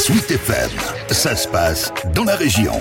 Suite FM, ça se passe dans la région.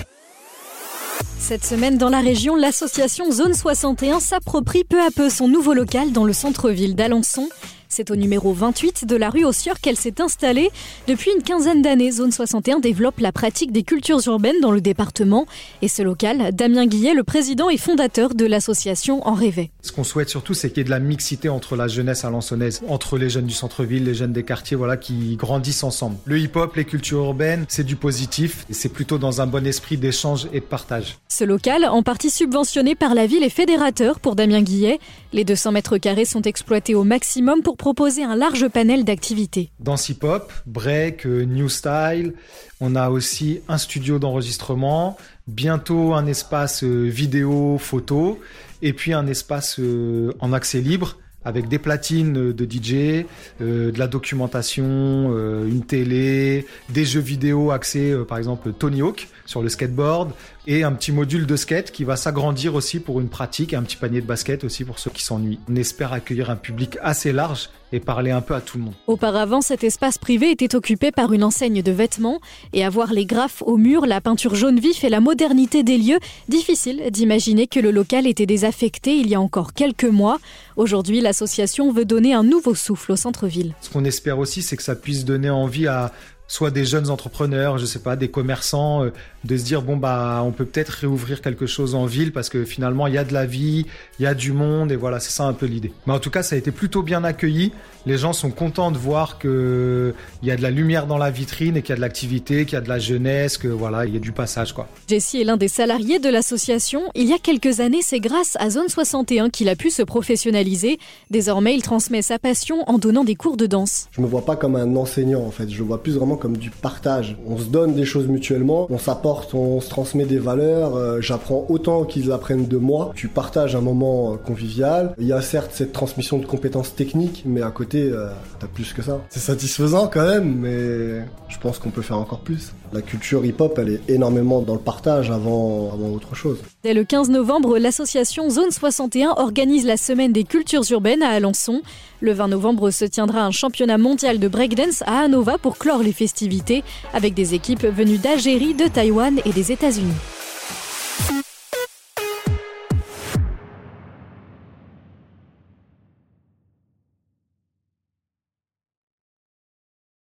Cette semaine, dans la région, l'association Zone 61 s'approprie peu à peu son nouveau local dans le centre-ville d'Alençon. C'est au numéro 28 de la rue Ossieur qu'elle s'est installée. Depuis une quinzaine d'années, Zone 61 développe la pratique des cultures urbaines dans le département. Et ce local, Damien Guillet, le président et fondateur de l'association, en rêvait. Ce qu'on souhaite surtout, c'est qu'il y ait de la mixité entre la jeunesse alençonnaise, entre les jeunes du centre-ville, les jeunes des quartiers, voilà, qui grandissent ensemble. Le hip-hop, les cultures urbaines, c'est du positif et c'est plutôt dans un bon esprit d'échange et de partage. Ce local, en partie subventionné par la ville, est fédérateur pour Damien Guillet. Les 200 mètres carrés sont exploités au maximum pour proposer un large panel d'activités. Dans hip-hop, break, euh, new style, on a aussi un studio d'enregistrement, bientôt un espace euh, vidéo, photo, et puis un espace euh, en accès libre avec des platines de DJ, de la documentation, une télé, des jeux vidéo axés par exemple Tony Hawk sur le skateboard et un petit module de skate qui va s'agrandir aussi pour une pratique et un petit panier de basket aussi pour ceux qui s'ennuient. On espère accueillir un public assez large et parler un peu à tout le monde. Auparavant, cet espace privé était occupé par une enseigne de vêtements et avoir les graphes au mur, la peinture jaune vif et la modernité des lieux, difficile d'imaginer que le local était désaffecté il y a encore quelques mois. Aujourd'hui, l'association veut donner un nouveau souffle au centre-ville. Ce qu'on espère aussi, c'est que ça puisse donner envie à soit des jeunes entrepreneurs, je sais pas, des commerçants, euh, de se dire bon bah on peut peut-être réouvrir quelque chose en ville parce que finalement il y a de la vie, il y a du monde et voilà c'est ça un peu l'idée. Mais en tout cas ça a été plutôt bien accueilli. Les gens sont contents de voir que il y a de la lumière dans la vitrine et qu'il y a de l'activité, qu'il y a de la jeunesse, que voilà il y a du passage quoi. Jesse est l'un des salariés de l'association. Il y a quelques années c'est grâce à Zone 61 qu'il a pu se professionnaliser. Désormais il transmet sa passion en donnant des cours de danse. Je me vois pas comme un enseignant en fait, je vois plus vraiment comme du partage. On se donne des choses mutuellement, on s'apporte, on se transmet des valeurs, euh, j'apprends autant qu'ils apprennent de moi. Tu partages un moment euh, convivial. Il y a certes cette transmission de compétences techniques, mais à côté, euh, t'as plus que ça. C'est satisfaisant quand même, mais je pense qu'on peut faire encore plus. La culture hip-hop, elle est énormément dans le partage avant, avant autre chose. Dès le 15 novembre, l'association Zone 61 organise la semaine des cultures urbaines à Alençon. Le 20 novembre se tiendra un championnat mondial de breakdance à Hanova pour clore les avec des équipes venues d'Algérie, de Taïwan et des États-Unis.